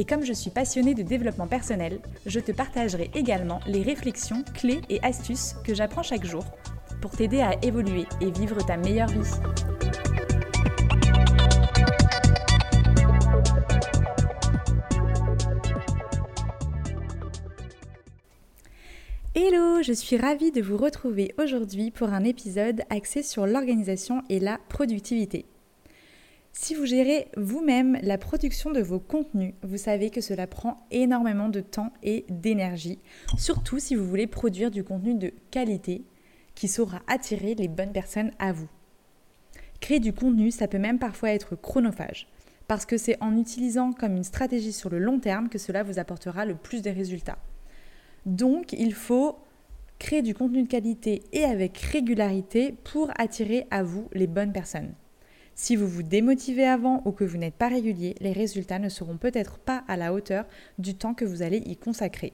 Et comme je suis passionnée de développement personnel, je te partagerai également les réflexions, clés et astuces que j'apprends chaque jour pour t'aider à évoluer et vivre ta meilleure vie. Hello, je suis ravie de vous retrouver aujourd'hui pour un épisode axé sur l'organisation et la productivité. Si vous gérez vous-même la production de vos contenus, vous savez que cela prend énormément de temps et d'énergie, surtout si vous voulez produire du contenu de qualité qui saura attirer les bonnes personnes à vous. Créer du contenu, ça peut même parfois être chronophage, parce que c'est en utilisant comme une stratégie sur le long terme que cela vous apportera le plus de résultats. Donc, il faut créer du contenu de qualité et avec régularité pour attirer à vous les bonnes personnes. Si vous vous démotivez avant ou que vous n'êtes pas régulier, les résultats ne seront peut-être pas à la hauteur du temps que vous allez y consacrer.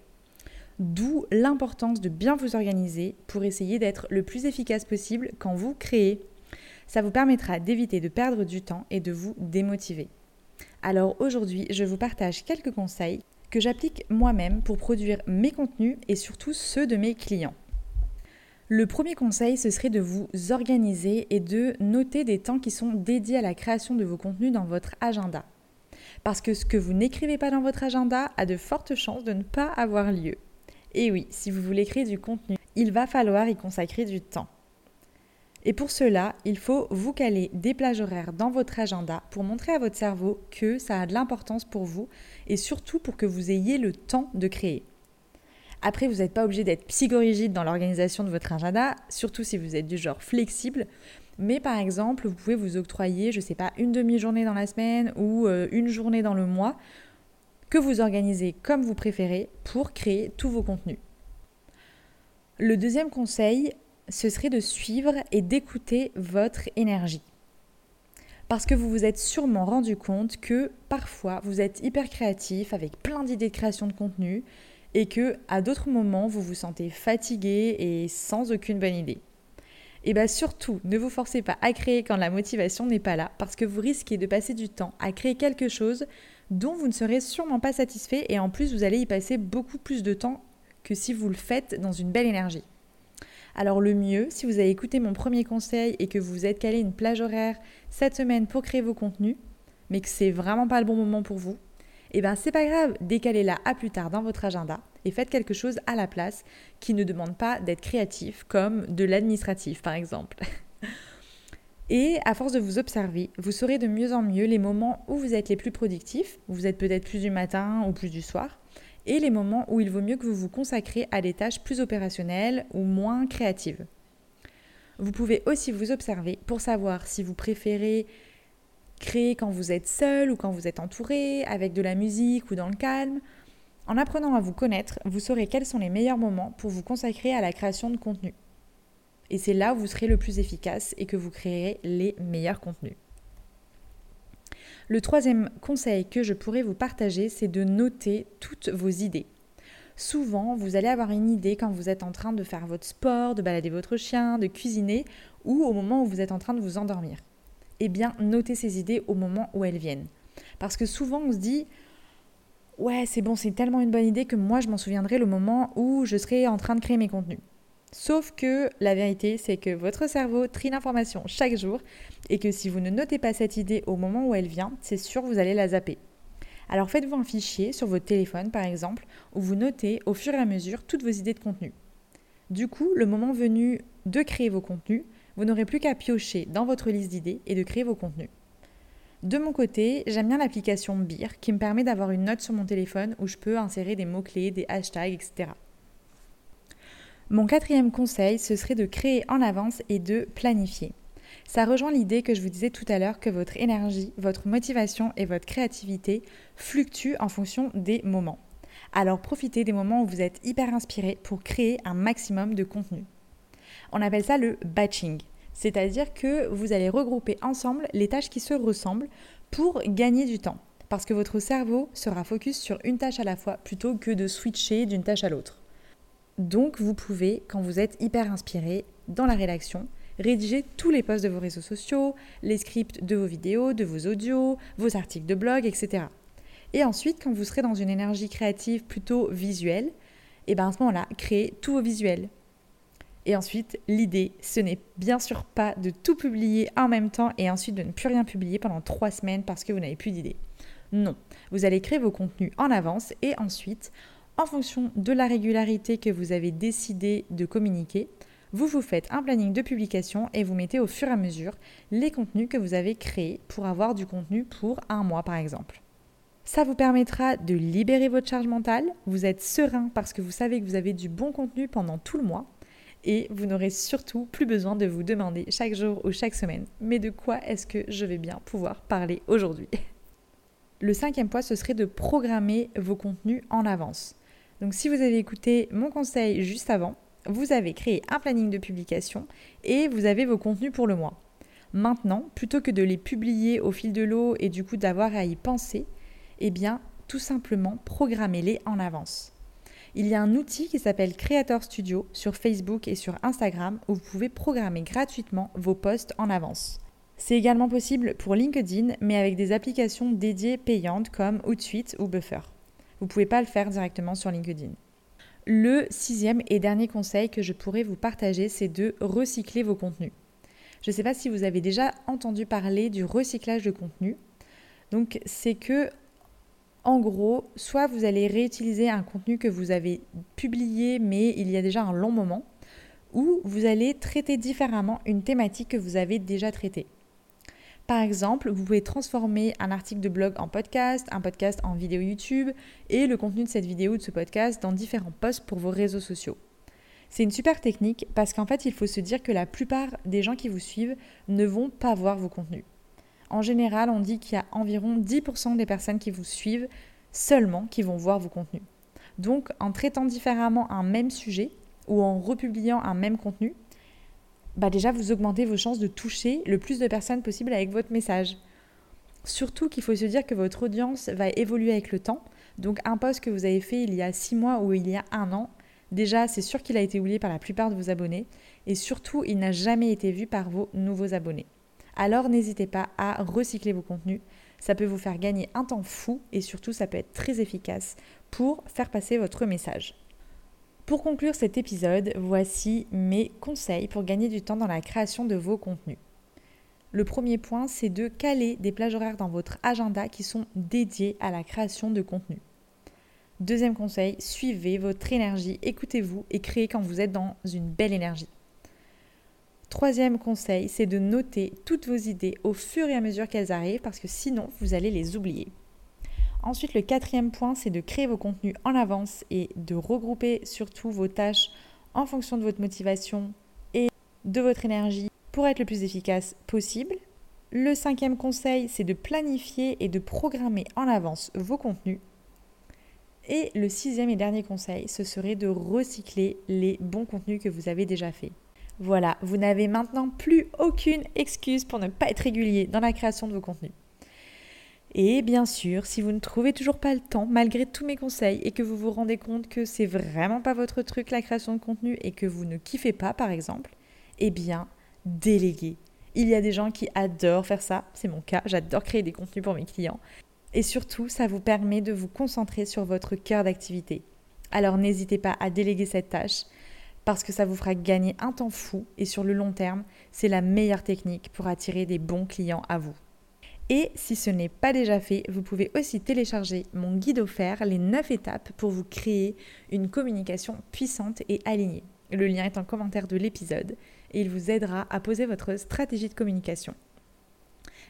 D'où l'importance de bien vous organiser pour essayer d'être le plus efficace possible quand vous créez. Ça vous permettra d'éviter de perdre du temps et de vous démotiver. Alors aujourd'hui, je vous partage quelques conseils que j'applique moi-même pour produire mes contenus et surtout ceux de mes clients. Le premier conseil, ce serait de vous organiser et de noter des temps qui sont dédiés à la création de vos contenus dans votre agenda. Parce que ce que vous n'écrivez pas dans votre agenda a de fortes chances de ne pas avoir lieu. Et oui, si vous voulez créer du contenu, il va falloir y consacrer du temps. Et pour cela, il faut vous caler des plages horaires dans votre agenda pour montrer à votre cerveau que ça a de l'importance pour vous et surtout pour que vous ayez le temps de créer. Après, vous n'êtes pas obligé d'être psychorigide dans l'organisation de votre agenda, surtout si vous êtes du genre flexible. Mais par exemple, vous pouvez vous octroyer, je ne sais pas, une demi-journée dans la semaine ou euh, une journée dans le mois que vous organisez comme vous préférez pour créer tous vos contenus. Le deuxième conseil, ce serait de suivre et d'écouter votre énergie. Parce que vous vous êtes sûrement rendu compte que parfois vous êtes hyper créatif avec plein d'idées de création de contenu et que à d'autres moments vous vous sentez fatigué et sans aucune bonne idée. Et bien surtout, ne vous forcez pas à créer quand la motivation n'est pas là, parce que vous risquez de passer du temps à créer quelque chose dont vous ne serez sûrement pas satisfait et en plus vous allez y passer beaucoup plus de temps que si vous le faites dans une belle énergie. Alors le mieux, si vous avez écouté mon premier conseil et que vous êtes calé une plage horaire cette semaine pour créer vos contenus, mais que c'est vraiment pas le bon moment pour vous, eh bien c'est pas grave, décalez-la à plus tard dans votre agenda et faites quelque chose à la place qui ne demande pas d'être créatif, comme de l'administratif par exemple. Et à force de vous observer, vous saurez de mieux en mieux les moments où vous êtes les plus productifs, vous êtes peut-être plus du matin ou plus du soir, et les moments où il vaut mieux que vous vous consacrez à des tâches plus opérationnelles ou moins créatives. Vous pouvez aussi vous observer pour savoir si vous préférez créer quand vous êtes seul ou quand vous êtes entouré, avec de la musique ou dans le calme. En apprenant à vous connaître, vous saurez quels sont les meilleurs moments pour vous consacrer à la création de contenu. Et c'est là où vous serez le plus efficace et que vous créerez les meilleurs contenus. Le troisième conseil que je pourrais vous partager, c'est de noter toutes vos idées. Souvent, vous allez avoir une idée quand vous êtes en train de faire votre sport, de balader votre chien, de cuisiner ou au moment où vous êtes en train de vous endormir eh bien, notez ces idées au moment où elles viennent. Parce que souvent, on se dit, ouais, c'est bon, c'est tellement une bonne idée que moi, je m'en souviendrai le moment où je serai en train de créer mes contenus. Sauf que la vérité, c'est que votre cerveau trie l'information chaque jour et que si vous ne notez pas cette idée au moment où elle vient, c'est sûr, vous allez la zapper. Alors faites-vous un fichier sur votre téléphone, par exemple, où vous notez au fur et à mesure toutes vos idées de contenu. Du coup, le moment venu de créer vos contenus, vous n'aurez plus qu'à piocher dans votre liste d'idées et de créer vos contenus. De mon côté, j'aime bien l'application Beer qui me permet d'avoir une note sur mon téléphone où je peux insérer des mots-clés, des hashtags, etc. Mon quatrième conseil, ce serait de créer en avance et de planifier. Ça rejoint l'idée que je vous disais tout à l'heure que votre énergie, votre motivation et votre créativité fluctuent en fonction des moments. Alors profitez des moments où vous êtes hyper inspiré pour créer un maximum de contenu. On appelle ça le batching, c'est-à-dire que vous allez regrouper ensemble les tâches qui se ressemblent pour gagner du temps, parce que votre cerveau sera focus sur une tâche à la fois plutôt que de switcher d'une tâche à l'autre. Donc vous pouvez, quand vous êtes hyper inspiré dans la rédaction, rédiger tous les posts de vos réseaux sociaux, les scripts de vos vidéos, de vos audios, vos articles de blog, etc. Et ensuite, quand vous serez dans une énergie créative plutôt visuelle, et eh bien à ce moment-là, créez tous vos visuels. Et ensuite, l'idée, ce n'est bien sûr pas de tout publier en même temps et ensuite de ne plus rien publier pendant trois semaines parce que vous n'avez plus d'idées. Non, vous allez créer vos contenus en avance et ensuite, en fonction de la régularité que vous avez décidé de communiquer, vous vous faites un planning de publication et vous mettez au fur et à mesure les contenus que vous avez créés pour avoir du contenu pour un mois par exemple. Ça vous permettra de libérer votre charge mentale, vous êtes serein parce que vous savez que vous avez du bon contenu pendant tout le mois et vous n'aurez surtout plus besoin de vous demander chaque jour ou chaque semaine mais de quoi est-ce que je vais bien pouvoir parler aujourd'hui? Le cinquième point, ce serait de programmer vos contenus en avance. Donc si vous avez écouté mon conseil juste avant, vous avez créé un planning de publication et vous avez vos contenus pour le mois. Maintenant, plutôt que de les publier au fil de l'eau et du coup d'avoir à y penser, eh bien, tout simplement, programmez-les en avance. Il y a un outil qui s'appelle Creator Studio sur Facebook et sur Instagram où vous pouvez programmer gratuitement vos posts en avance. C'est également possible pour LinkedIn, mais avec des applications dédiées payantes comme Outsuite ou Buffer. Vous ne pouvez pas le faire directement sur LinkedIn. Le sixième et dernier conseil que je pourrais vous partager, c'est de recycler vos contenus. Je ne sais pas si vous avez déjà entendu parler du recyclage de contenu. Donc, c'est que, en gros, soit vous allez réutiliser un contenu que vous avez publié, mais il y a déjà un long moment, ou vous allez traiter différemment une thématique que vous avez déjà traitée. Par exemple, vous pouvez transformer un article de blog en podcast, un podcast en vidéo YouTube et le contenu de cette vidéo ou de ce podcast dans différents posts pour vos réseaux sociaux. C'est une super technique parce qu'en fait, il faut se dire que la plupart des gens qui vous suivent ne vont pas voir vos contenus. En général, on dit qu'il y a environ 10% des personnes qui vous suivent seulement qui vont voir vos contenus. Donc, en traitant différemment un même sujet ou en republiant un même contenu, bah déjà vous augmentez vos chances de toucher le plus de personnes possible avec votre message. Surtout qu'il faut se dire que votre audience va évoluer avec le temps. Donc un post que vous avez fait il y a six mois ou il y a un an, déjà c'est sûr qu'il a été oublié par la plupart de vos abonnés et surtout il n'a jamais été vu par vos nouveaux abonnés. Alors n'hésitez pas à recycler vos contenus. Ça peut vous faire gagner un temps fou et surtout ça peut être très efficace pour faire passer votre message. Pour conclure cet épisode, voici mes conseils pour gagner du temps dans la création de vos contenus. Le premier point, c'est de caler des plages horaires dans votre agenda qui sont dédiées à la création de contenu. Deuxième conseil, suivez votre énergie, écoutez-vous et créez quand vous êtes dans une belle énergie. Troisième conseil, c'est de noter toutes vos idées au fur et à mesure qu'elles arrivent parce que sinon vous allez les oublier. Ensuite, le quatrième point, c'est de créer vos contenus en avance et de regrouper surtout vos tâches en fonction de votre motivation et de votre énergie pour être le plus efficace possible. Le cinquième conseil, c'est de planifier et de programmer en avance vos contenus. Et le sixième et dernier conseil, ce serait de recycler les bons contenus que vous avez déjà faits. Voilà, vous n'avez maintenant plus aucune excuse pour ne pas être régulier dans la création de vos contenus. Et bien sûr, si vous ne trouvez toujours pas le temps, malgré tous mes conseils, et que vous vous rendez compte que c'est vraiment pas votre truc la création de contenu et que vous ne kiffez pas par exemple, eh bien, déléguez. Il y a des gens qui adorent faire ça, c'est mon cas, j'adore créer des contenus pour mes clients. Et surtout, ça vous permet de vous concentrer sur votre cœur d'activité. Alors n'hésitez pas à déléguer cette tâche parce que ça vous fera gagner un temps fou et sur le long terme, c'est la meilleure technique pour attirer des bons clients à vous. Et si ce n'est pas déjà fait, vous pouvez aussi télécharger mon guide offert, les 9 étapes pour vous créer une communication puissante et alignée. Le lien est en commentaire de l'épisode et il vous aidera à poser votre stratégie de communication.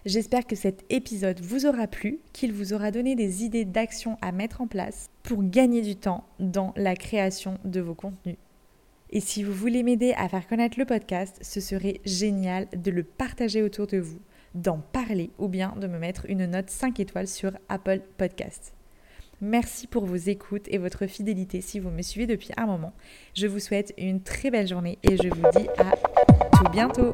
J'espère que cet épisode vous aura plu, qu'il vous aura donné des idées d'action à mettre en place pour gagner du temps dans la création de vos contenus. Et si vous voulez m'aider à faire connaître le podcast, ce serait génial de le partager autour de vous d'en parler ou bien de me mettre une note 5 étoiles sur Apple Podcast. Merci pour vos écoutes et votre fidélité si vous me suivez depuis un moment. Je vous souhaite une très belle journée et je vous dis à tout bientôt.